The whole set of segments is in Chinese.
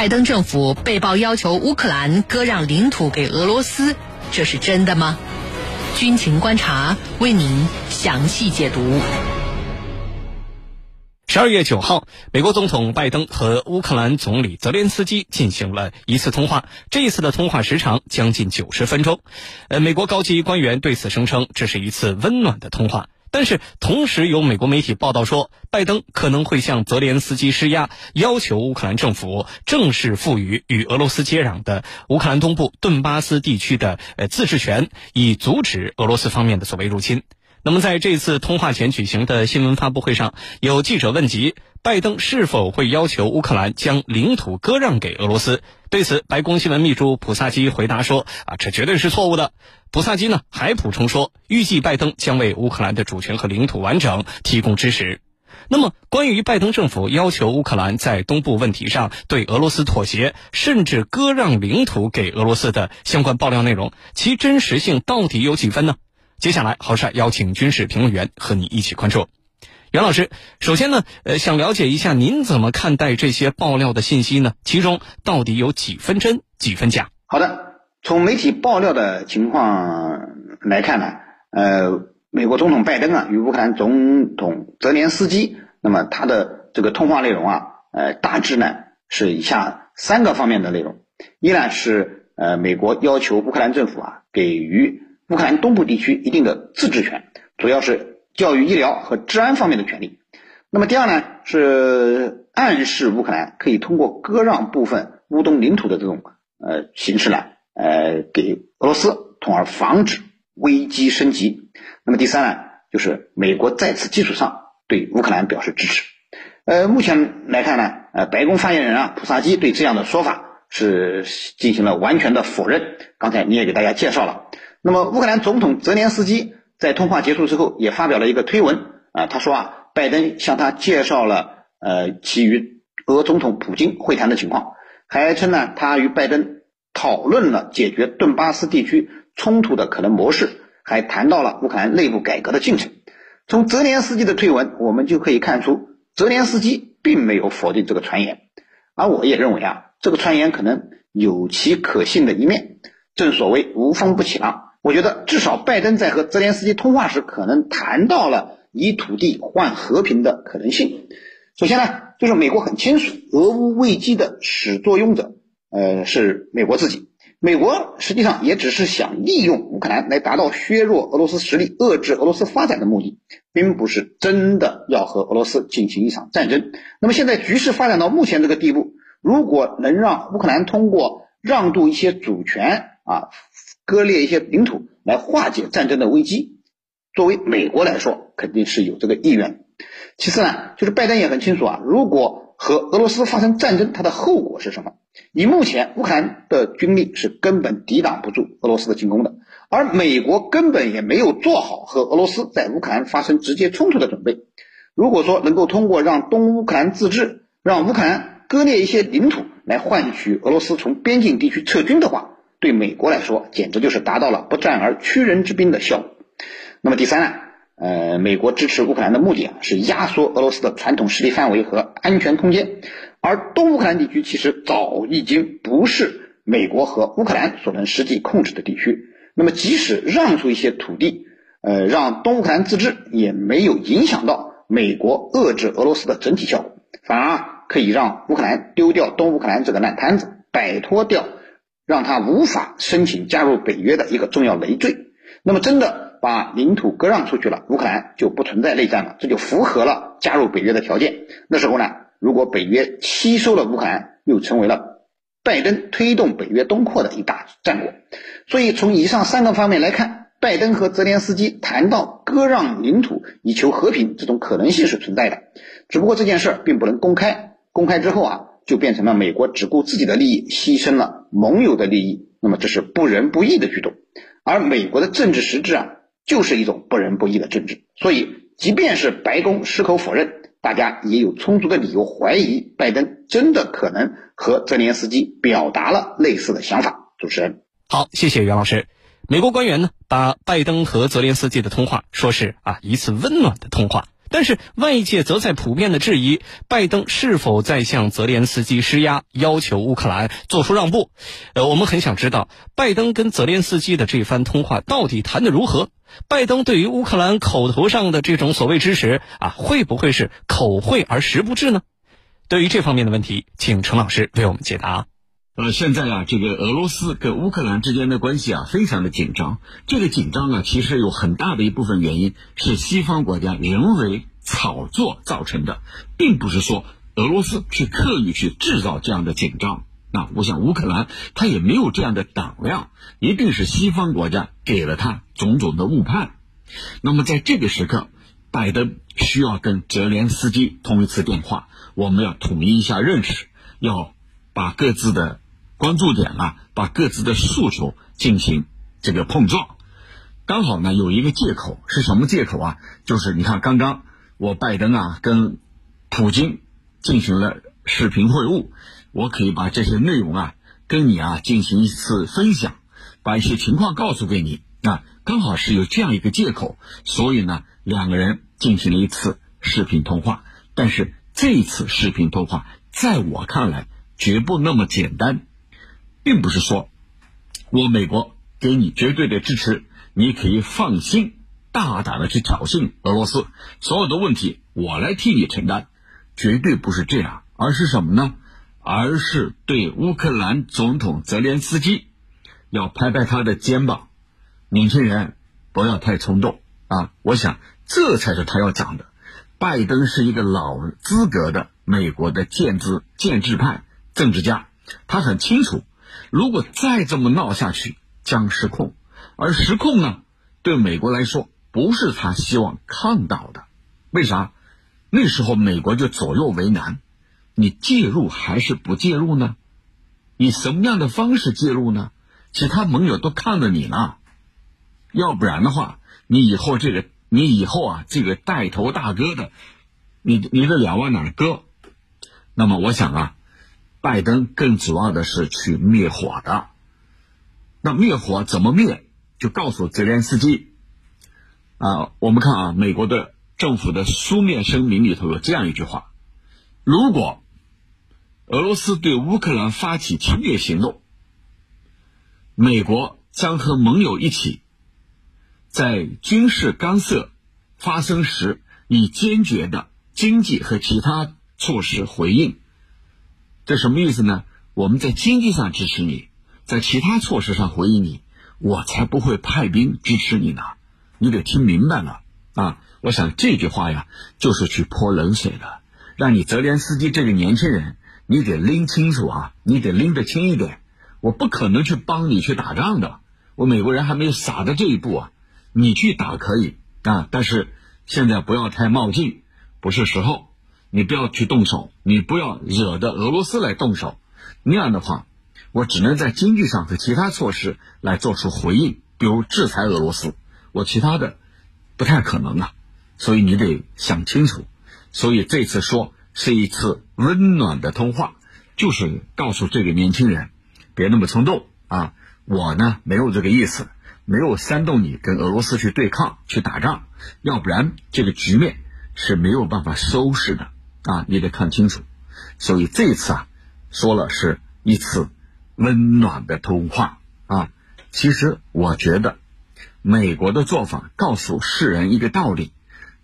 拜登政府被曝要求乌克兰割让领土给俄罗斯，这是真的吗？军情观察为您详细解读。十二月九号，美国总统拜登和乌克兰总理泽连斯基进行了一次通话。这一次的通话时长将近九十分钟。呃，美国高级官员对此声称，这是一次温暖的通话。但是，同时有美国媒体报道说，拜登可能会向泽连斯基施压，要求乌克兰政府正式赋予与俄罗斯接壤的乌克兰东部顿巴斯地区的呃自治权，以阻止俄罗斯方面的所谓入侵。那么，在这次通话前举行的新闻发布会上，有记者问及拜登是否会要求乌克兰将领土割让给俄罗斯。对此，白宫新闻秘书普萨基回答说：“啊，这绝对是错误的。”普萨基呢还补充说，预计拜登将为乌克兰的主权和领土完整提供支持。那么，关于拜登政府要求乌克兰在东部问题上对俄罗斯妥协，甚至割让领土给俄罗斯的相关爆料内容，其真实性到底有几分呢？接下来，好帅邀请军事评论员和你一起关注。袁老师，首先呢，呃，想了解一下您怎么看待这些爆料的信息呢？其中到底有几分真，几分假？好的，从媒体爆料的情况来看呢，呃，美国总统拜登啊与乌克兰总统泽连斯基，那么他的这个通话内容啊，呃，大致呢是以下三个方面的内容：一呢是呃，美国要求乌克兰政府啊给予。乌克兰东部地区一定的自治权，主要是教育、医疗和治安方面的权利。那么第二呢，是暗示乌克兰可以通过割让部分乌东领土的这种呃形式呢，呃给俄罗斯，从而防止危机升级。那么第三呢，就是美国在此基础上对乌克兰表示支持。呃，目前来看呢，呃，白宫发言人啊普萨基对这样的说法是进行了完全的否认。刚才你也给大家介绍了。那么，乌克兰总统泽连斯基在通话结束之后也发表了一个推文啊，他说啊，拜登向他介绍了呃其与俄总统普京会谈的情况，还称呢他与拜登讨论了解决顿巴斯地区冲突的可能模式，还谈到了乌克兰内部改革的进程。从泽连斯基的推文，我们就可以看出，泽连斯基并没有否定这个传言，而我也认为啊，这个传言可能有其可信的一面。正所谓无风不起浪。我觉得至少拜登在和泽连斯基通话时，可能谈到了以土地换和平的可能性。首先呢，就是美国很清楚，俄乌危机的始作俑者，呃，是美国自己。美国实际上也只是想利用乌克兰来达到削弱俄罗斯实力、遏制俄罗斯发展的目的，并不是真的要和俄罗斯进行一场战争。那么现在局势发展到目前这个地步，如果能让乌克兰通过让渡一些主权啊。割裂一些领土来化解战争的危机，作为美国来说，肯定是有这个意愿。其次呢，就是拜登也很清楚啊，如果和俄罗斯发生战争，它的后果是什么？以目前乌克兰的军力是根本抵挡不住俄罗斯的进攻的，而美国根本也没有做好和俄罗斯在乌克兰发生直接冲突的准备。如果说能够通过让东乌克兰自治，让乌克兰割裂一些领土来换取俄罗斯从边境地区撤军的话，对美国来说，简直就是达到了不战而屈人之兵的效果。那么第三呢？呃，美国支持乌克兰的目的啊，是压缩俄罗斯的传统势力范围和安全空间。而东乌克兰地区其实早已经不是美国和乌克兰所能实际控制的地区。那么即使让出一些土地，呃，让东乌克兰自治，也没有影响到美国遏制俄罗斯的整体效果，反而可以让乌克兰丢掉东乌克兰这个烂摊子，摆脱掉。让他无法申请加入北约的一个重要累赘。那么，真的把领土割让出去了，乌克兰就不存在内战了，这就符合了加入北约的条件。那时候呢，如果北约吸收了乌克兰，又成为了拜登推动北约东扩的一大战果。所以，从以上三个方面来看，拜登和泽连斯基谈到割让领土以求和平，这种可能性是存在的。只不过这件事并不能公开，公开之后啊。就变成了美国只顾自己的利益，牺牲了盟友的利益，那么这是不仁不义的举动。而美国的政治实质啊，就是一种不仁不义的政治。所以，即便是白宫矢口否认，大家也有充足的理由怀疑，拜登真的可能和泽连斯基表达了类似的想法。主持人，好，谢谢袁老师。美国官员呢，把拜登和泽连斯基的通话说是啊一次温暖的通话。但是外界则在普遍的质疑，拜登是否在向泽连斯基施压，要求乌克兰做出让步。呃，我们很想知道，拜登跟泽连斯基的这番通话到底谈得如何？拜登对于乌克兰口头上的这种所谓支持啊，会不会是口惠而实不至呢？对于这方面的问题，请陈老师为我们解答。呃，现在啊，这个俄罗斯跟乌克兰之间的关系啊，非常的紧张。这个紧张啊，其实有很大的一部分原因是西方国家人为炒作造成的，并不是说俄罗斯去刻意去制造这样的紧张。那我想乌克兰他也没有这样的胆量，一定是西方国家给了他种种的误判。那么在这个时刻，拜登需要跟泽连斯基通一次电话，我们要统一一下认识，要把各自的。关注点啊，把各自的诉求进行这个碰撞，刚好呢有一个借口是什么借口啊？就是你看刚刚我拜登啊跟普京进行了视频会晤，我可以把这些内容啊跟你啊进行一次分享，把一些情况告诉给你啊，刚好是有这样一个借口，所以呢两个人进行了一次视频通话，但是这一次视频通话在我看来绝不那么简单。并不是说，我美国给你绝对的支持，你可以放心大胆的去挑衅俄罗斯，所有的问题我来替你承担，绝对不是这样，而是什么呢？而是对乌克兰总统泽连斯基要拍拍他的肩膀，年轻人不要太冲动啊！我想这才是他要讲的。拜登是一个老资格的美国的建制建制派政治家，他很清楚。如果再这么闹下去，将失控。而失控呢，对美国来说不是他希望看到的。为啥？那时候美国就左右为难，你介入还是不介入呢？以什么样的方式介入呢？其他盟友都看着你呢。要不然的话，你以后这个，你以后啊，这个带头大哥的，你你的两万哪搁？那么我想啊。拜登更主要的是去灭火的，那灭火怎么灭？就告诉泽连斯基啊，我们看啊，美国的政府的书面声明里头有这样一句话：如果俄罗斯对乌克兰发起侵略行动，美国将和盟友一起，在军事干涉发生时，以坚决的经济和其他措施回应。这什么意思呢？我们在经济上支持你，在其他措施上回应你，我才不会派兵支持你呢。你得听明白了啊！我想这句话呀，就是去泼冷水的，让你泽连斯基这个年轻人，你得拎清楚啊，你得拎得清一点。我不可能去帮你去打仗的，我美国人还没有傻到这一步啊。你去打可以啊，但是现在不要太冒进，不是时候。你不要去动手，你不要惹得俄罗斯来动手，那样的话，我只能在经济上和其他措施来做出回应，比如制裁俄罗斯，我其他的不太可能啊，所以你得想清楚。所以这次说是一次温暖的通话，就是告诉这个年轻人，别那么冲动啊！我呢没有这个意思，没有煽动你跟俄罗斯去对抗、去打仗，要不然这个局面是没有办法收拾的。啊，你得看清楚，所以这次啊，说了是一次温暖的通话啊。其实我觉得，美国的做法告诉世人一个道理，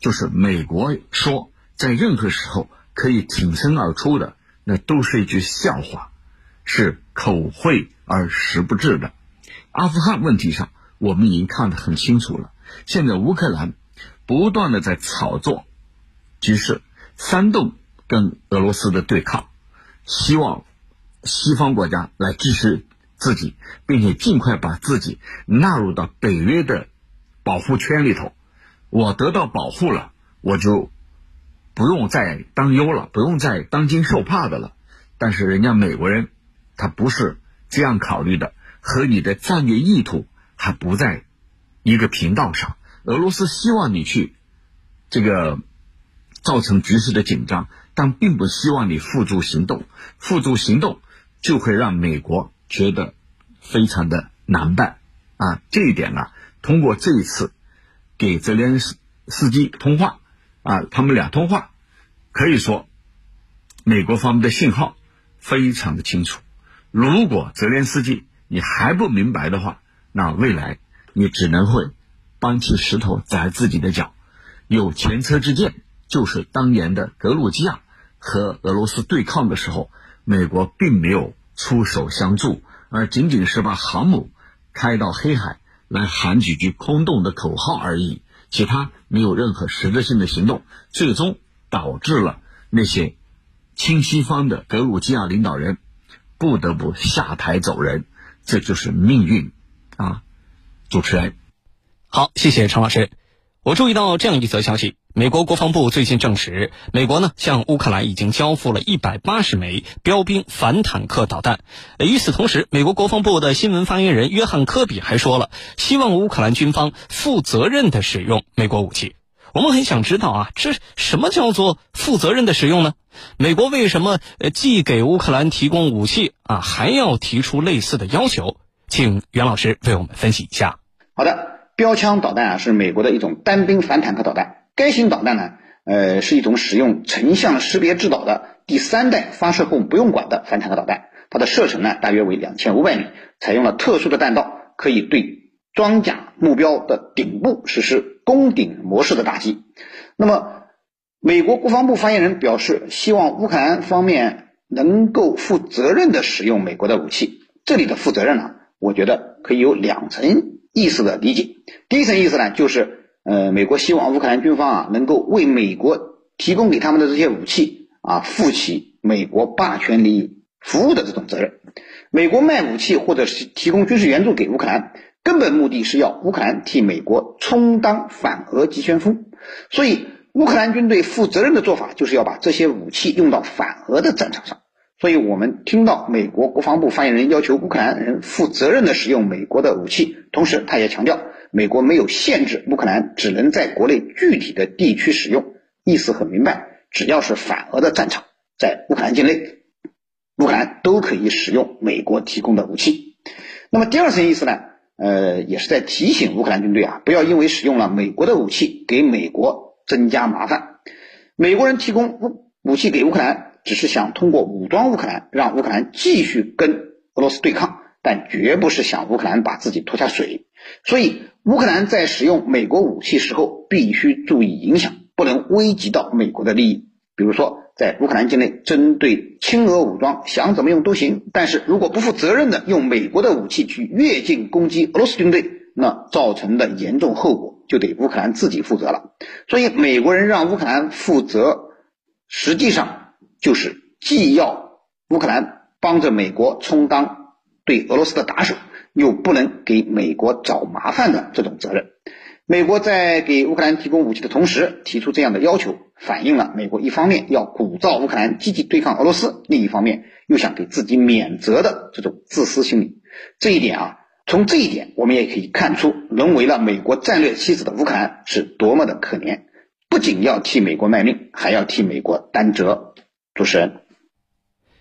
就是美国说在任何时候可以挺身而出的，那都是一句笑话，是口惠而实不至的。阿富汗问题上，我们已经看得很清楚了。现在乌克兰不断的在炒作局势。煽动跟俄罗斯的对抗，希望西方国家来支持自己，并且尽快把自己纳入到北约的保护圈里头。我得到保护了，我就不用再当忧了，不用再当惊受怕的了。但是人家美国人他不是这样考虑的，和你的战略意图还不在一个频道上。俄罗斯希望你去这个。造成局势的紧张，但并不希望你付诸行动。付诸行动就会让美国觉得非常的难办啊！这一点呢，通过这一次给泽连斯基通话，啊，他们俩通话，可以说，美国方面的信号非常的清楚。如果泽连斯基你还不明白的话，那未来你只能会搬起石头砸自己的脚。有前车之鉴，就是当年的格鲁吉亚和俄罗斯对抗的时候，美国并没有出手相助，而仅仅是把航母开到黑海来喊几句空洞的口号而已，其他没有任何实质性的行动，最终导致了那些亲西方的格鲁吉亚领导人不得不下台走人，这就是命运啊！主持人，好，谢谢陈老师。我注意到这样一则消息：美国国防部最近证实，美国呢向乌克兰已经交付了一百八十枚标兵反坦克导弹。与此同时，美国国防部的新闻发言人约翰科比还说了，希望乌克兰军方负责任的使用美国武器。我们很想知道啊，这什么叫做负责任的使用呢？美国为什么既给乌克兰提供武器啊，还要提出类似的要求？请袁老师为我们分析一下。好的。标枪导弹啊，是美国的一种单兵反坦克导弹。该型导弹呢，呃，是一种使用成像识别制导的第三代发射后不用管的反坦克导弹。它的射程呢，大约为两千五百米，采用了特殊的弹道，可以对装甲目标的顶部实施攻顶模式的打击。那么，美国国防部发言人表示，希望乌克兰方面能够负责任的使用美国的武器。这里的负责任呢，我觉得可以有两层。意思的理解，第一层意思呢，就是呃，美国希望乌克兰军方啊，能够为美国提供给他们的这些武器啊，负起美国霸权利益服务的这种责任。美国卖武器或者是提供军事援助给乌克兰，根本目的是要乌克兰替美国充当反俄急先锋。所以，乌克兰军队负责任的做法，就是要把这些武器用到反俄的战场上。所以我们听到美国国防部发言人要求乌克兰人负责任的使用美国的武器，同时他也强调，美国没有限制乌克兰只能在国内具体的地区使用，意思很明白，只要是反俄的战场，在乌克兰境内，乌克兰都可以使用美国提供的武器。那么第二层意思呢？呃，也是在提醒乌克兰军队啊，不要因为使用了美国的武器给美国增加麻烦。美国人提供武武器给乌克兰。只是想通过武装乌克兰，让乌克兰继续跟俄罗斯对抗，但绝不是想乌克兰把自己拖下水。所以，乌克兰在使用美国武器时候，必须注意影响，不能危及到美国的利益。比如说，在乌克兰境内针对亲俄武装，想怎么用都行，但是如果不负责任的用美国的武器去越境攻击俄罗斯军队，那造成的严重后果就得乌克兰自己负责了。所以，美国人让乌克兰负责，实际上。就是既要乌克兰帮着美国充当对俄罗斯的打手，又不能给美国找麻烦的这种责任。美国在给乌克兰提供武器的同时提出这样的要求，反映了美国一方面要鼓噪乌克兰积极对抗俄罗斯，另一方面又想给自己免责的这种自私心理。这一点啊，从这一点我们也可以看出，沦为了美国战略棋子的乌克兰是多么的可怜，不仅要替美国卖命，还要替美国担责。主持人，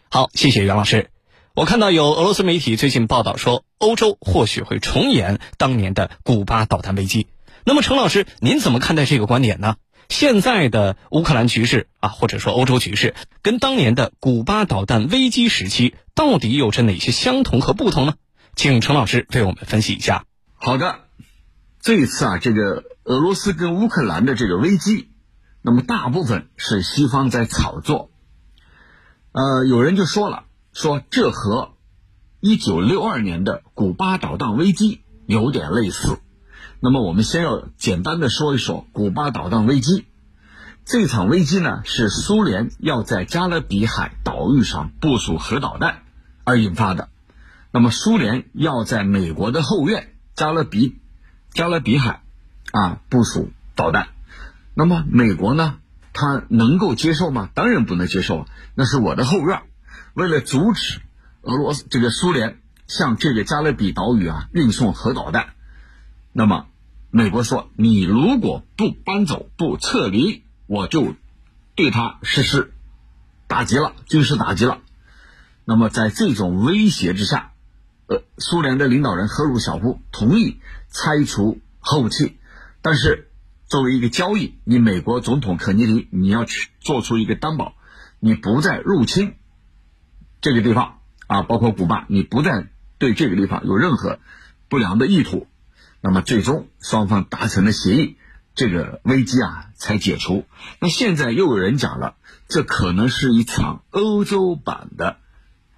好，谢谢袁老师。我看到有俄罗斯媒体最近报道说，欧洲或许会重演当年的古巴导弹危机。那么，程老师，您怎么看待这个观点呢？现在的乌克兰局势啊，或者说欧洲局势，跟当年的古巴导弹危机时期到底有着哪些相同和不同呢？请程老师为我们分析一下。好的，这一次啊，这个俄罗斯跟乌克兰的这个危机，那么大部分是西方在炒作。呃，有人就说了，说这和一九六二年的古巴导弹危机有点类似。那么，我们先要简单的说一说古巴导弹危机。这场危机呢，是苏联要在加勒比海岛屿上部署核导弹而引发的。那么，苏联要在美国的后院加勒比加勒比海啊部署导弹。那么，美国呢？他能够接受吗？当然不能接受，那是我的后院。为了阻止俄罗斯这个苏联向这个加勒比岛屿啊运送核导弹，那么美国说：“你如果不搬走、不撤离，我就对他实施打击了，军事打击了。”那么在这种威胁之下，呃，苏联的领导人赫鲁晓夫同意拆除核武器，但是。作为一个交易，你美国总统肯尼迪你要去做出一个担保，你不再入侵这个地方啊，包括古巴，你不再对这个地方有任何不良的意图，那么最终双方达成了协议，这个危机啊才解除。那现在又有人讲了，这可能是一场欧洲版的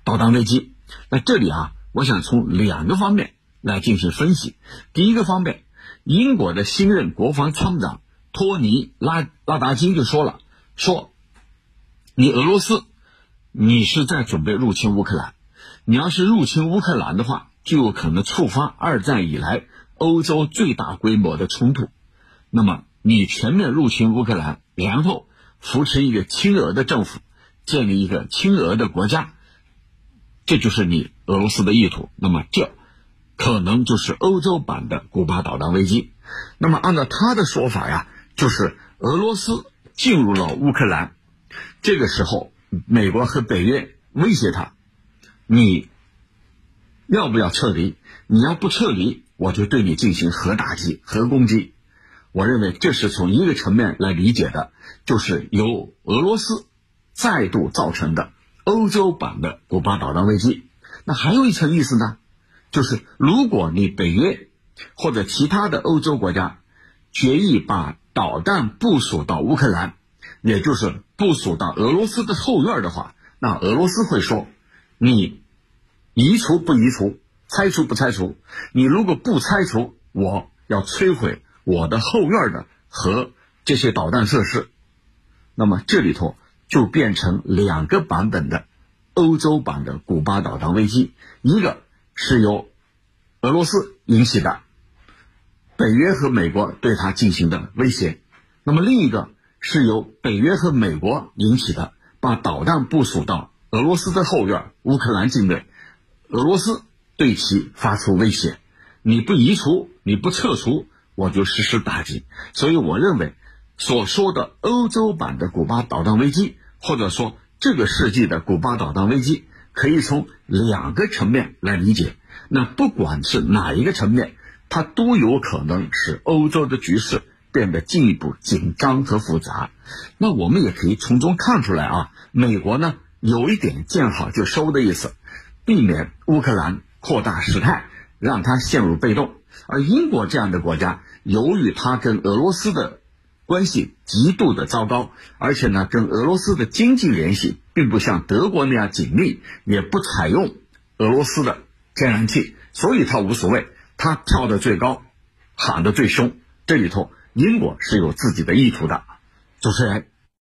导弹危机。那这里啊，我想从两个方面来进行分析。第一个方面，英国的新任国防参谋长托尼拉拉达金就说了，说你俄罗斯，你是在准备入侵乌克兰，你要是入侵乌克兰的话，就有可能触发二战以来欧洲最大规模的冲突。那么你全面入侵乌克兰，然后扶持一个亲俄的政府，建立一个亲俄的国家。这就是你俄罗斯的意图，那么这可能就是欧洲版的古巴导弹危机。那么按照他的说法呀，就是俄罗斯进入了乌克兰，这个时候美国和北约威胁他，你要不要撤离？你要不撤离，我就对你进行核打击、核攻击。我认为这是从一个层面来理解的，就是由俄罗斯再度造成的。欧洲版的古巴导弹危机，那还有一层意思呢，就是如果你北约或者其他的欧洲国家决意把导弹部署到乌克兰，也就是部署到俄罗斯的后院的话，那俄罗斯会说，你移除不移除，拆除不拆除？你如果不拆除，我要摧毁我的后院的和这些导弹设施。那么这里头。就变成两个版本的欧洲版的古巴导弹危机，一个是由俄罗斯引起的，北约和美国对它进行的威胁；那么另一个是由北约和美国引起的，把导弹部署到俄罗斯的后院乌克兰境内，俄罗斯对其发出威胁：你不移除，你不撤除，我就实施打击。所以我认为所说的欧洲版的古巴导弹危机。或者说，这个世纪的古巴导弹危机可以从两个层面来理解。那不管是哪一个层面，它都有可能使欧洲的局势变得进一步紧张和复杂。那我们也可以从中看出来啊，美国呢有一点见好就收的意思，避免乌克兰扩大事态，让它陷入被动。而英国这样的国家，由于它跟俄罗斯的。关系极度的糟糕，而且呢，跟俄罗斯的经济联系并不像德国那样紧密，也不采用俄罗斯的天然气，所以他无所谓，他跳得最高，喊得最凶。这里头，英国是有自己的意图的。主持人。